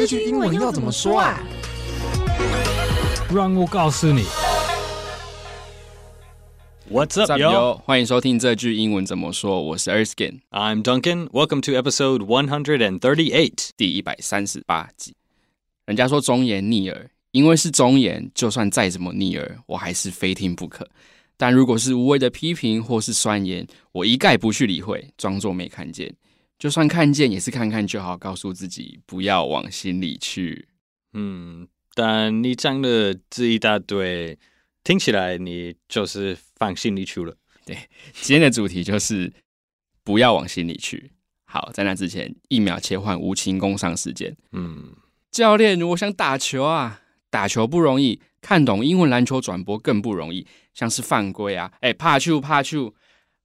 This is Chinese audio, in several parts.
这句英文要怎么说啊？让我告诉你。What's up, yo？欢迎收听这句英文怎么说。我是 Erskine。I'm Duncan. Welcome to episode one hundred and thirty-eight，第一百三十八集。人家说忠言逆耳，因为是忠言，就算再怎么逆耳，我还是非听不可。但如果是无谓的批评或是酸言，我一概不去理会，装作没看见。就算看见，也是看看就好，告诉自己不要往心里去。嗯，但你讲的这一大堆，听起来你就是放心里去了。对，今天的主题就是不要往心里去。好，在那之前，一秒切换无情工伤时间。嗯，教练，我想打球啊，打球不容易，看懂英文篮球转播更不容易，像是犯规啊，哎，怕球怕球。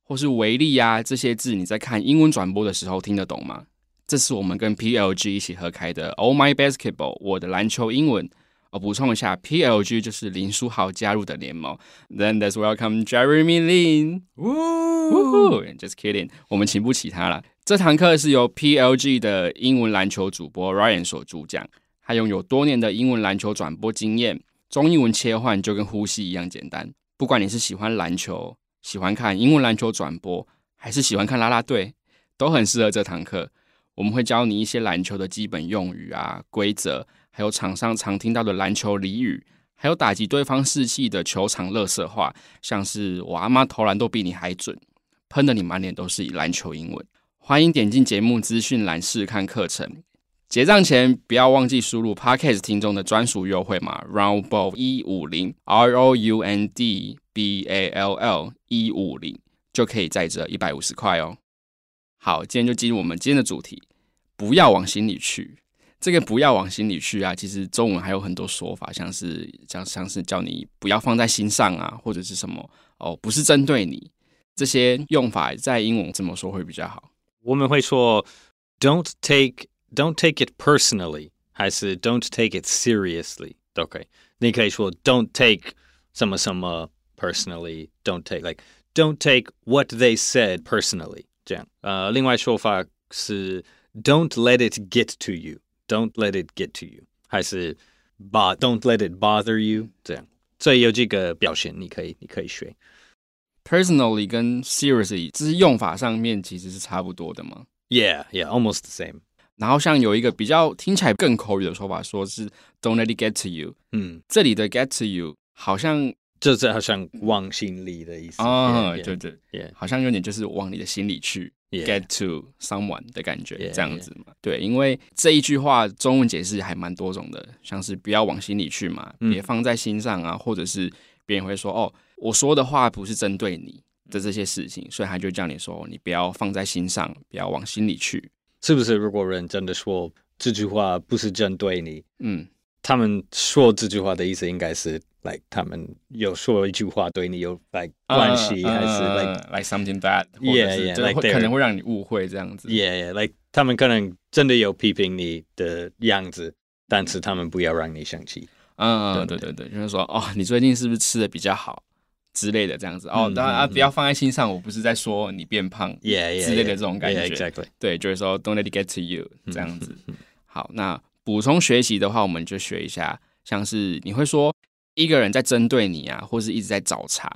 或是违例啊，这些字你在看英文转播的时候听得懂吗？这是我们跟 PLG 一起合开的 Oh My Basketball，我的篮球英文。我补充一下，PLG 就是林书豪加入的联盟。Then let's welcome Jeremy Lin。Woo，Just kidding，我们请不起他了。这堂课是由 PLG 的英文篮球主播 Ryan 所主讲，他拥有多年的英文篮球转播经验，中英文切换就跟呼吸一样简单。不管你是喜欢篮球，喜欢看英文篮球转播，还是喜欢看啦啦队，都很适合这堂课。我们会教你一些篮球的基本用语啊、规则，还有场上常听到的篮球俚语，还有打击对方士气的球场垃圾话，像是“我阿妈投篮都比你还准”，喷得你满脸都是篮球英文。欢迎点进节目资讯栏试看课程。结账前不要忘记输入 Podcast 听众的专属优惠码 Roundball 一五零 R O U N D B A L L 一五零就可以再折一百五十块哦。好，今天就进入我们今天的主题，不要往心里去。这个不要往心里去啊，其实中文还有很多说法，像是像像是叫你不要放在心上啊，或者是什么哦，不是针对你。这些用法在英文怎么说会比较好？我们会说 Don't take Don't take it personally，还是 Don't take it seriously 都可以。你可以说 Don't take 什么什么 personally，Don't take like Don't take what they said personally 这样。呃，另外说法是 Don't let it get to you，Don't let it get to you，还是 But Don't let it bother you 这样。所以有几个表现，你可以你可以学。Personally 跟 seriously，这是用法上面其实是差不多的吗？Yeah，yeah，almost the same。 然后像有一个比较听起来更口语的说法，说是 "Don't let it get to you"。嗯，这里的 "get to you" 好像就是好像往心里的意思。啊，对对。好像有点就是往你的心里去 get to someone 的感觉这样子嘛。对，因为这一句话中文解释还蛮多种的，像是不要往心里去嘛，别放在心上啊，嗯、或者是别人会说哦，我说的话不是针对你的这些事情，所以他就叫你说你不要放在心上，不要往心里去。是不是？如果人真的说这句话不是针对你，嗯，他们说这句话的意思应该是，like 他们有说一句话对你有 like 关系，还是 like like something bad，yeah yeah，就会可能会让你误会这样子，yeah yeah，like 他们可能真的有批评你的样子，但是他们不要让你生气，嗯，对对对，就是说哦，你最近是不是吃的比较好？之类的这样子哦，当然啊，不要放在心上。我不是在说你变胖之类的这种感觉 exactly. 对，就是说 don't let it get to you 这样子。好，那补充学习的话，我们就学一下，像是你会说一个人在针对你啊，或是一直在找茬，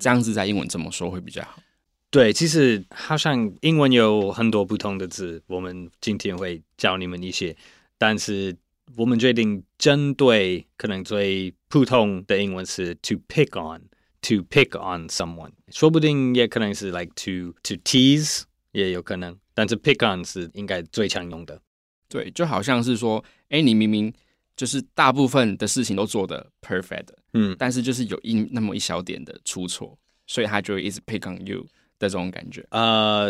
这样子在英文怎么说会比较好？对，其实好像英文有很多不同的字，我们今天会教你们一些，但是我们决定针对可能最普通的英文是 to pick on。To pick on someone，说不定也可能是 like to to tease，也有可能，但是 pick on 是应该最常用的。对，就好像是说，哎，你明明就是大部分的事情都做得 perfect，嗯，但是就是有一那么一小点的出错，所以他就一直 pick on you 的这种感觉。呃，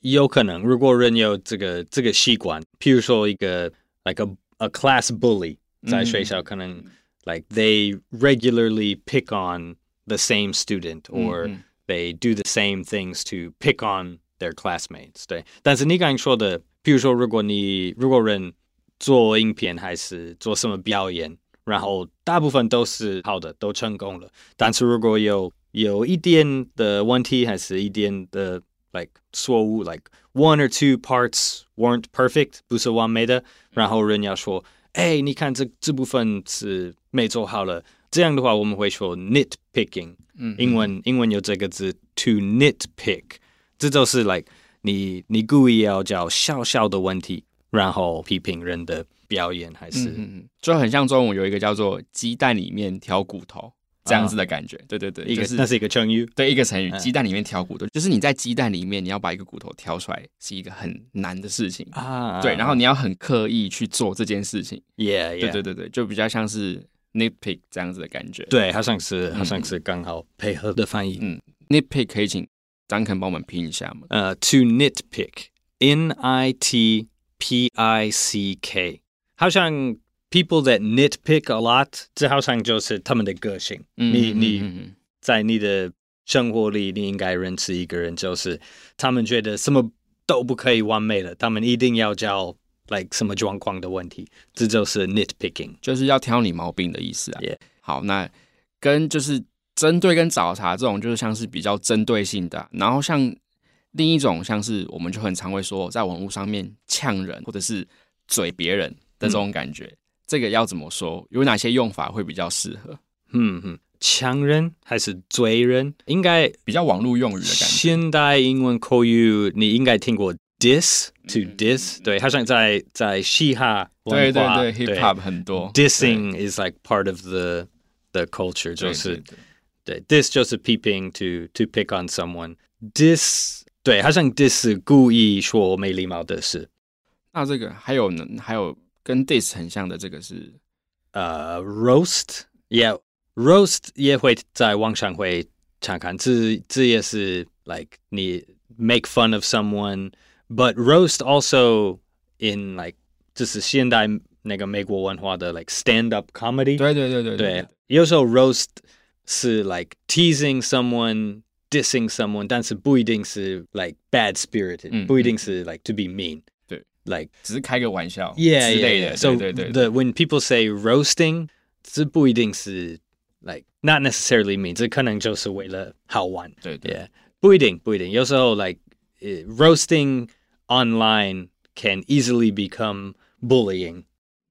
有可能，如果人有这个这个习惯，譬如说一个 like a a class bully，在学校可能、嗯、like they regularly pick on。 the same student or they do the same things to pick on their classmates。对，但是你刚才说的，比如说，如果你如果人做影片还是做什么表演，然后大部分都是好的，都成功了，但是如果有有一点的问题，还是一点的 like 错误，like one or two parts weren't perfect，不是完美的，然后人家说， 哎，你看这这部分是没做好了。 这样的话，我们会说 nitpicking。嗯，英文英文有这个字 to nitpick，这就是 like 你你故意要叫笑笑的问题，然后批评人的表演，还是嗯，就很像中文有一个叫做鸡蛋里面挑骨头这样子的感觉。对对对，一个就是那是一个成语，对一个成语，鸡蛋里面挑骨头，就是你在鸡蛋里面你要把一个骨头挑出来，是一个很难的事情啊。对，然后你要很刻意去做这件事情。Yeah，对对对对，就比较像是。Nitpick 这样子的感觉，对，好像是好像是刚好配合的翻译。嗯，nitpick 可以请 Duncan 帮我们拼一下吗？呃、uh,，to nitpick，n i t p i c k，好像 people that nitpick a lot，这好像就是他们的个性。嗯、你你在你的生活里，你应该认识一个人，就是他们觉得什么都不可以完美的，他们一定要叫。Like 什么状况的问题，这就是 nitpicking，就是要挑你毛病的意思啊。Yeah. 好，那跟就是针对跟找茬这种，就是像是比较针对性的。然后像另一种，像是我们就很常会说，在网络上面呛人或者是嘴别人的这种感觉，嗯、这个要怎么说？有哪些用法会比较适合？嗯哼，呛人还是嘴人？应该比较网络用语的感觉。现代英文口语，你应该听过。Diss to diss，对，好像在在嘻哈文化，对对对，hip hop 很多。Dissing is like part of the the culture，就是对，diss 就是批评，to to pick on someone。Diss，对，好像 diss 是故意说没礼貌的事。那这个还有呢？还有跟 diss 很像的，这个是呃、uh, roast，yeah，roast 也会在网上会常看，这这也是 like 你 make fun of someone。 But roast also in like 就是现代那个美国文化的 like stand up comedy。对对对对对。有时候 roast 是 like teasing someone, dissing someone，但是不一定是 like bad spirited，、嗯、不一定是 like to be mean。对，like 只是开个玩笑。Yeah, 之类的。Yeah, yeah. So 对对对对 the when people say roasting，这不一定是 like not necessarily mean，这可能就是为了好玩。对对。Yeah，不一定不一定。有时候 like、uh, roasting。 Online can easily become bullying。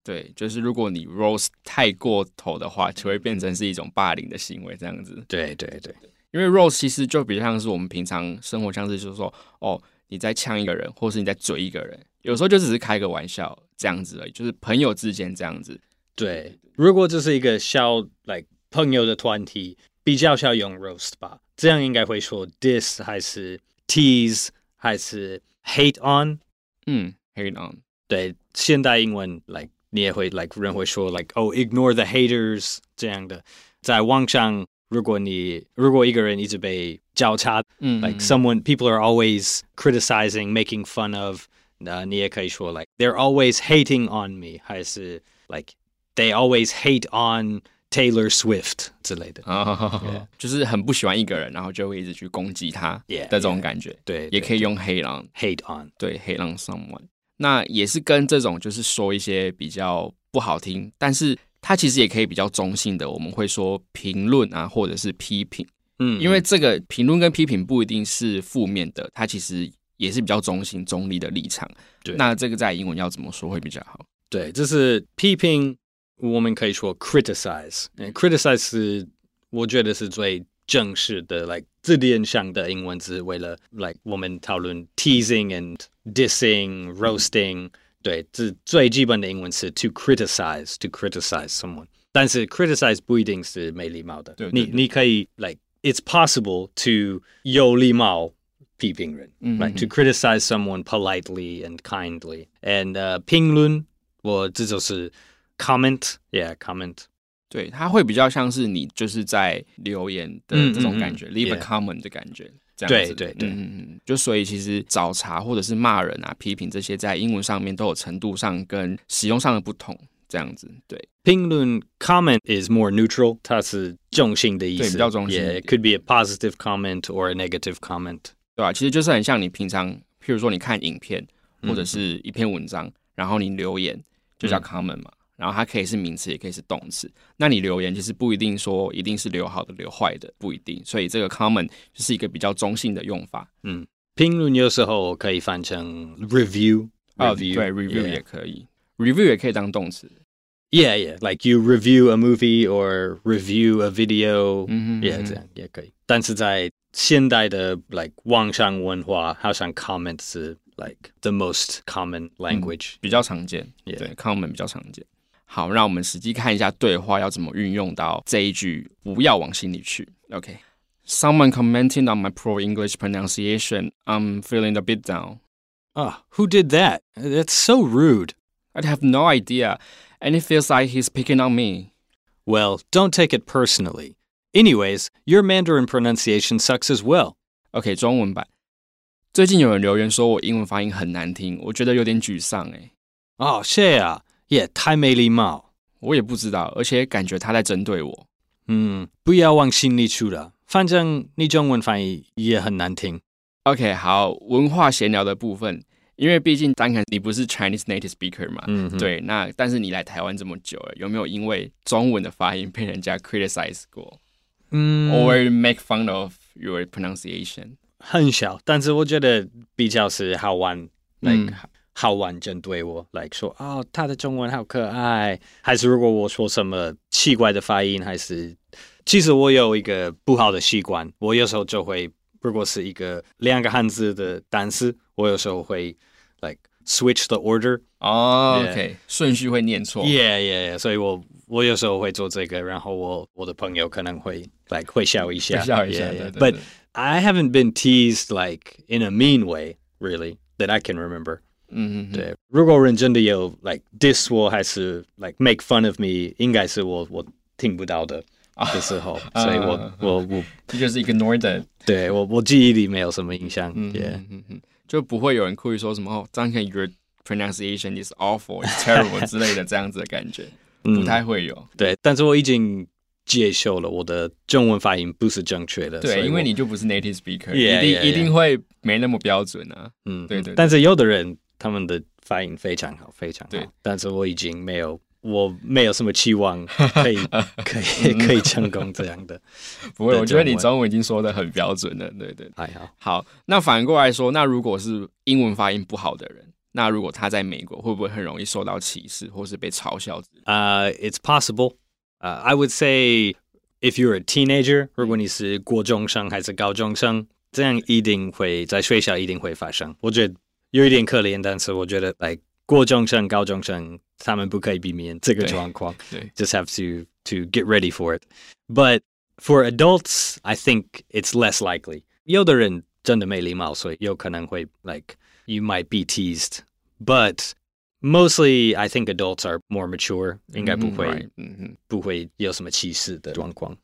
对，就是如果你 roast 太过头的话，就会变成是一种霸凌的行为，这样子。对对对，因为 roast 其实就比较像是我们平常生活，像是就是说，哦，你在呛一个人，或是你在嘴一个人，有时候就只是开个玩笑这样子而已，就是朋友之间这样子。对，如果这是一个小 like 朋友的团体，比较少用 roast 吧，这样应该会说 diss 还是 tease 还是。Hate on，嗯，hate on，对，现代英文，like 你也会 like 人会说 like oh ignore the haters 这样的，在网上，如果你如果一个人一直被交叉，嗯，like someone people are always criticizing making fun of，那你也可以说 like they're always hating on me，还是 like they always hate on。 Taylor Swift 之类的，oh. 就是很不喜欢一个人，然后就会一直去攻击他的这种感觉。对，也可以用 hate on，hate on，对，hate on someone。那也是跟这种就是说一些比较不好听，但是它其实也可以比较中性的，我们会说评论啊，或者是批评。嗯，因为这个评论跟批评不一定是负面的，它其实也是比较中性、中立的立场。对，那这个在英文要怎么说会比较好？对，这是批评。我们可以说 criticize，criticize 是我觉得是最正式的，like 字典上的英文字，为了 like 我们讨论 teasing and dissing roasting，、嗯、对，这最基本的英文词 to criticize，to criticize someone。但是 criticize 不一定是没礼貌的，对对对你你可以 like it's possible to 有礼貌批评人、嗯、，like to criticize someone politely and kindly，and、uh, 评论我这就是。 Comment，yeah，comment，对，它会比较像是你就是在留言的这种感觉、嗯嗯嗯、，leave a comment 的感觉，yeah. 这样子，对对对，嗯嗯，就所以其实找茬或者是骂人啊、批评这些，在英文上面都有程度上跟使用上的不同，这样子，对。评论 comment is more neutral，它是中性的意思，对，比较中性，yeah，it could be a positive comment or a negative comment，对吧？其实就是很像你平常，譬如说你看影片或者是一篇文章，嗯、然后你留言就叫 comment 嘛。 嗯然后它可以是名词，也可以是动词。那你留言其实不一定说一定是留好的、留坏的，不一定。所以这个 comment 就是一个比较中性的用法。嗯，评论有时候可以翻成 review，哦，对，review 也可以，review 也可以当动词。Yeah, yeah. Like you review a movie or review a video. Mhm, Yeah, mhm. 这样也可以。但是在现代的 like 网上文化，好像 comment 是 like the most common language. 比较常见 Yeah. 对，common 比较常见。好，让我们实际看一下对话要怎么运用到这一句“不要往心里去”。OK。Someone commenting on my poor English pronunciation. I'm feeling a bit down. Ah, who did that? That's so rude. I have no idea, and it feels like he's picking on me. Well, don't take it personally. Anyways, your Mandarin pronunciation sucks as well. OK，中文版。最近有人留言说我英文发音很难听，我觉得有点沮丧诶。哦，是啊， 也太没礼貌。我也不知道，而且感觉他在针对我。嗯，不要往心里去了，反正你中文翻译也很难听。OK，好，文化闲聊的部分，因为毕竟 Duncan 你不是 Chinese native speaker 嘛，嗯哼，对，那但是你来台湾这么久了，有没有因为中文的发音被人家 criticize 过、嗯 or make fun of your pronunciation？很小，但是我觉得比较是好玩，like、嗯好完整对我，like 说哦，他的中文好可爱，还是如果我说什么奇怪的发音，还是其实我有一个不好的习惯，我有时候就会，如果是一个两个汉字的单词，我有时候会 like switch the order。哦、Yeah. o k 顺序会念错。Yeah, yeah, yeah. 所以我我有时候会做这个，然后我我的朋友可能会 like 会笑一下，笑一下 Yeah, yeah. 对 But I haven't been teased like in a mean way, really, that I can remember. 嗯嗯，对，如果人真的有 like diss 我，还是 like make fun of me，应该是我我听不到的的时候，所以我啊我我这就是 ignore that。对我我记忆里没有什么印象。嗯.嗯嗯嗯，就不会有人故意说什么哦，Duncan your pronunciation is awful, terrible 之类的这样子的感觉，不嗯，太会有。对，但是我已经接受了我的中文发音不是正确的，对，因为你就不是 native speaker，Yeah, 一定一定会没那么标准啊。嗯，对对对但是有的人他们的发音非常好，非常好。对但是我已经没有，我没有什么期望可以 可以可以成功这样的，不会，我觉得你中文已经说的很标准了。对对。还好。好，那反过来说，那如果是英文发音不好的人，那如果他在美国，会不会很容易受到歧视，或是被嘲笑呃？Uh, it's possible. Uh, I would say if you're a teenager，如果你是国中生还是高中生，这样一定会在学校一定会发生。我觉得有一点可怜，但是我觉得来国中生、高中生他们不可以避免这个状况。对， just have to to get ready for it. But for adults, I think it's less likely. 有的人真的没礼貌，所以有可能会 like you might be teased. But mostly, I think adults are more mature. 应该不会、嗯，right，嗯哼，不会有什么歧视的状况。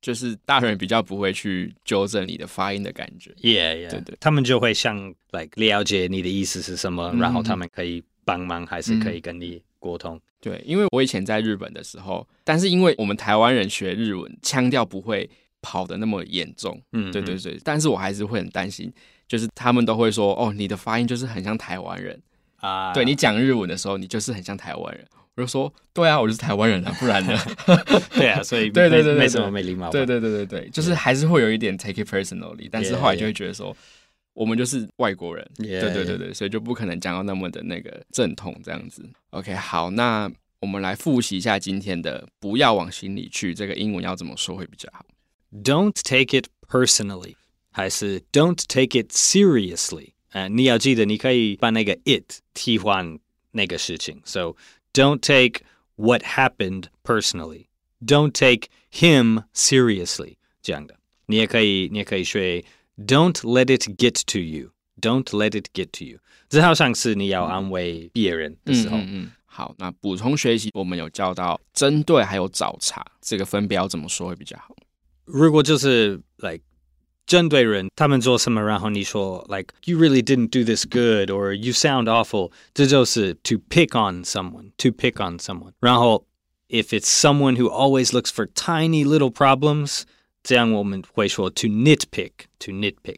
就是大人比较不会去纠正你的发音的感觉。Yeah, yeah. 对对他们就会像 like 了解你的意思是什么，嗯然后他们可以帮忙，还是可以跟你沟通。对，因为我以前在日本的时候，但是因为我们台湾人学日文，腔调不会跑的那么严重。嗯，对对对，但是我还是会很担心，就是他们都会说，哦，你的发音就是很像台湾人。啊，对你讲日文的时候，你就是很像台湾人。我就说，对啊，我就是台湾人啊，不然呢？对啊，所以 对对对对没什么没礼貌吧。对对对对对，就是还是会有一点 take it personally，但是后来就会觉得说，我们就是外国人。Yeah, 对对对对，所以就不可能讲到那么的那个正统这样子。OK，好，那我们来复习一下今天的“不要往心里去”这个英文要怎么说会比较好？Don't take it personally，还是 Don't take it seriously？呃，你要记得，你可以把那个 it 替换那个事情。So don't take what happened personally. Don't take him seriously。这样的，你也可以，你也可以学 Don't let it get to you. Don't let it get to you。这好像是你要安慰别人的时候。嗯嗯，好，那补充学习，我们有教到针对还有找茬，这个分别要怎么说会比较好？如果就是 like 针对人，他们做什么，然后你说 like you really didn't do this good or you sound awful，这就是 to pick on someone, to pick on someone。然后 if it's someone who always looks for tiny little problems，这样我们会说 to nitpick, to nitpick。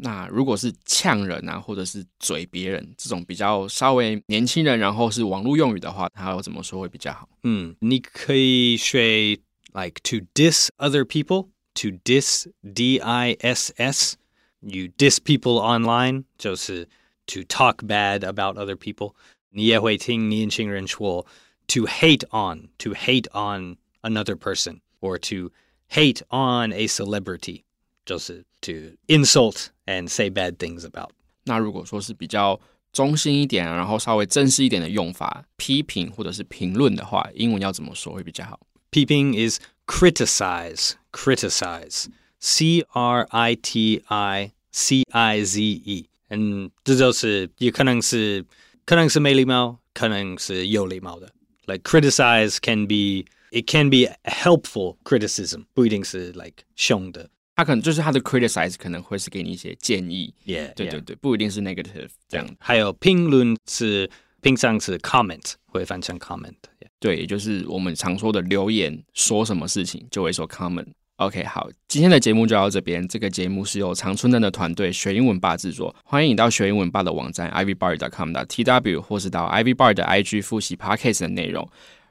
那如果是呛人啊，或者是嘴别人这种比较稍微年轻人，然后是网络用语的话，他要怎么说会比较好？嗯，你可以学 like to diss other people, to diss, D-I-S-S。You diss people online 就是 to talk bad about other people。你也会听年轻人说 to hate on, to hate on another person, or to hate on a celebrity, 就是 to insult and say bad things about. 那如果说是比较中性一点，然后稍微正式一点的用法，批评或者是评论的话，英文要怎么说会比较好？批评 is criticize, criticize, c r i t i c i z e，嗯，这就是也可能是可能是没礼貌，可能是有礼貌的。Like criticize can be, it can be helpful criticism，不一定是 like 凶的。他可能就是他的 criticize 可能会是给你一些建议，yeah，对对对，不一定是 negative 这样。还有评论是平常是 comment 会翻成 comment， 对，也就是我们常说的留言，说什么事情就会说 comment。OK，好，今天的节目就到这边。这个节目是由常春藤的团队学英文吧制作，欢迎你到学英文吧的网站 ivybar.com.tw 或是到 ivybar 的 IG 复习 podcast 的内容。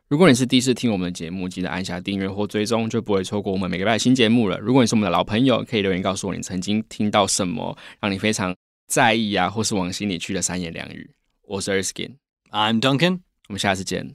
如果你是第一次听我们的节目，记得按下订阅或追踪，就不会错过我们每个礼拜的新节目了。如果你是我们的老朋友，可以留言告诉我你曾经听到什么让你非常在意啊，或是往心里去的三言两语。我是 Erskine，I'm Duncan，我们下次见